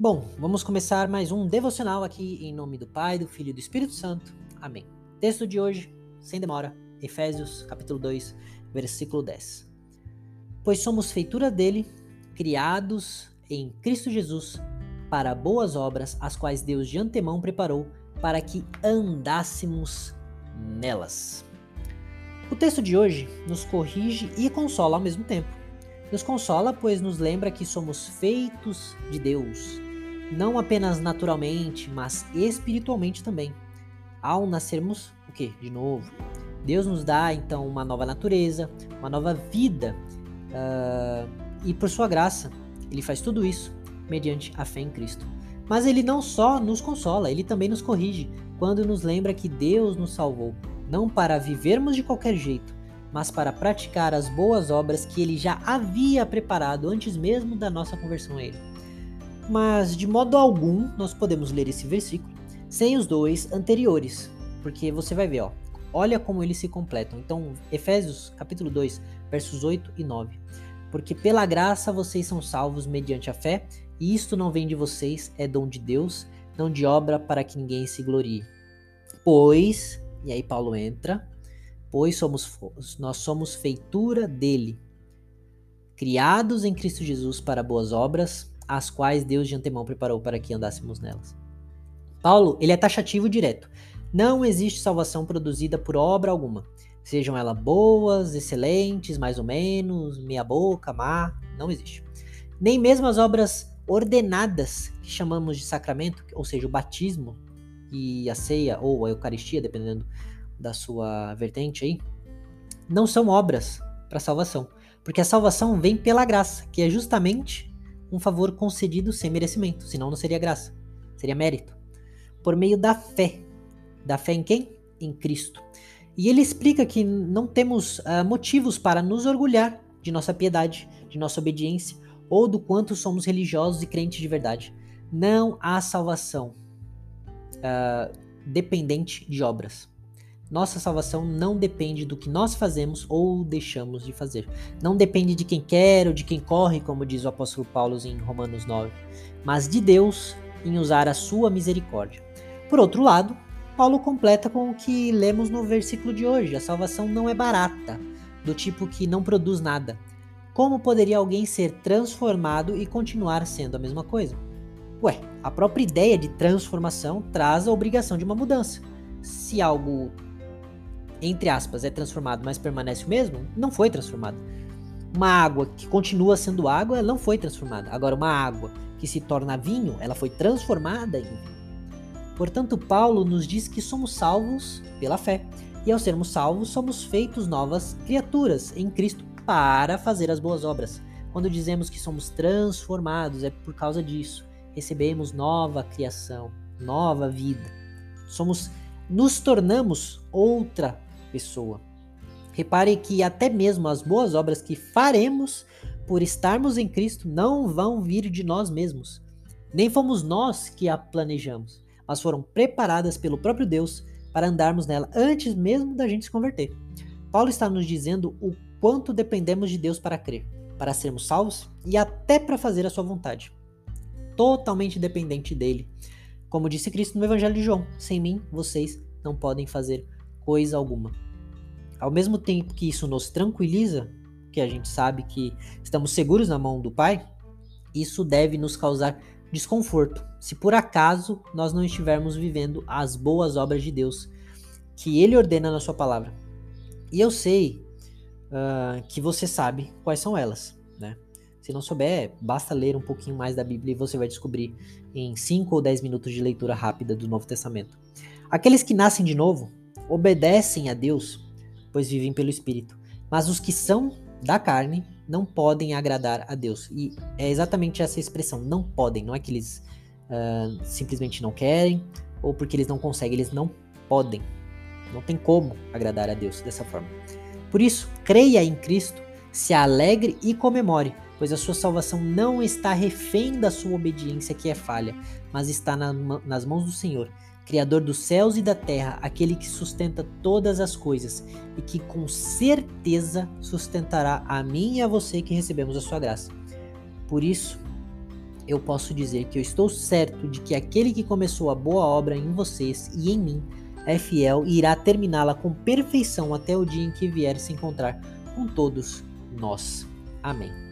Bom, vamos começar mais um devocional aqui em nome do Pai, do Filho e do Espírito Santo. Amém. Texto de hoje, sem demora, Efésios, capítulo 2, versículo 10. Pois somos feitura dele, criados em Cristo Jesus para boas obras, as quais Deus de antemão preparou para que andássemos nelas. O texto de hoje nos corrige e consola ao mesmo tempo. Nos consola, pois nos lembra que somos feitos de Deus, não apenas naturalmente, mas espiritualmente também. Ao nascermos, o que? De novo. Deus nos dá então uma nova natureza, uma nova vida, uh, e por sua graça, Ele faz tudo isso mediante a fé em Cristo. Mas Ele não só nos consola, Ele também nos corrige quando nos lembra que Deus nos salvou, não para vivermos de qualquer jeito, mas para praticar as boas obras que Ele já havia preparado antes mesmo da nossa conversão a Ele mas de modo algum nós podemos ler esse versículo sem os dois anteriores, porque você vai ver, ó, olha como eles se completam. Então, Efésios capítulo 2, versos 8 e 9. Porque pela graça vocês são salvos mediante a fé, e isto não vem de vocês, é dom de Deus, não de obra para que ninguém se glorie. Pois, e aí Paulo entra, pois somos nós somos feitura dele, criados em Cristo Jesus para boas obras, as quais Deus de antemão preparou para que andássemos nelas. Paulo, ele é taxativo direto. Não existe salvação produzida por obra alguma. Sejam elas boas, excelentes, mais ou menos, meia boca, má, não existe. Nem mesmo as obras ordenadas, que chamamos de sacramento, ou seja, o batismo e a ceia ou a eucaristia, dependendo da sua vertente aí, não são obras para salvação, porque a salvação vem pela graça, que é justamente um favor concedido sem merecimento, senão não seria graça, seria mérito. Por meio da fé. Da fé em quem? Em Cristo. E ele explica que não temos uh, motivos para nos orgulhar de nossa piedade, de nossa obediência ou do quanto somos religiosos e crentes de verdade. Não há salvação uh, dependente de obras. Nossa salvação não depende do que nós fazemos ou deixamos de fazer. Não depende de quem quer ou de quem corre, como diz o apóstolo Paulo em Romanos 9, mas de Deus em usar a sua misericórdia. Por outro lado, Paulo completa com o que lemos no versículo de hoje: a salvação não é barata, do tipo que não produz nada. Como poderia alguém ser transformado e continuar sendo a mesma coisa? Ué, a própria ideia de transformação traz a obrigação de uma mudança. Se algo entre aspas, é transformado, mas permanece o mesmo, não foi transformado. Uma água que continua sendo água, ela não foi transformada. Agora, uma água que se torna vinho, ela foi transformada em vinho. Portanto, Paulo nos diz que somos salvos pela fé. E ao sermos salvos, somos feitos novas criaturas em Cristo para fazer as boas obras. Quando dizemos que somos transformados, é por causa disso. Recebemos nova criação, nova vida. Somos nos tornamos outra pessoa. Repare que até mesmo as boas obras que faremos por estarmos em Cristo não vão vir de nós mesmos. Nem fomos nós que a planejamos, mas foram preparadas pelo próprio Deus para andarmos nela antes mesmo da gente se converter. Paulo está nos dizendo o quanto dependemos de Deus para crer, para sermos salvos e até para fazer a sua vontade. Totalmente dependente dele. Como disse Cristo no Evangelho de João: sem mim vocês não podem fazer coisa alguma. Ao mesmo tempo que isso nos tranquiliza, que a gente sabe que estamos seguros na mão do Pai, isso deve nos causar desconforto, se por acaso nós não estivermos vivendo as boas obras de Deus que Ele ordena na Sua palavra. E eu sei uh, que você sabe quais são elas, né? Se não souber, basta ler um pouquinho mais da Bíblia e você vai descobrir em 5 ou 10 minutos de leitura rápida do Novo Testamento. Aqueles que nascem de novo obedecem a Deus, pois vivem pelo Espírito. Mas os que são da carne não podem agradar a Deus. E é exatamente essa expressão, não podem. Não é que eles uh, simplesmente não querem ou porque eles não conseguem, eles não podem. Não tem como agradar a Deus dessa forma. Por isso, creia em Cristo, se alegre e comemore, pois a sua salvação não está refém da sua obediência que é falha, mas está na, nas mãos do Senhor Criador dos céus e da terra, aquele que sustenta todas as coisas e que com certeza sustentará a mim e a você que recebemos a sua graça. Por isso, eu posso dizer que eu estou certo de que aquele que começou a boa obra em vocês e em mim é fiel e irá terminá-la com perfeição até o dia em que vier se encontrar com todos nós. Amém.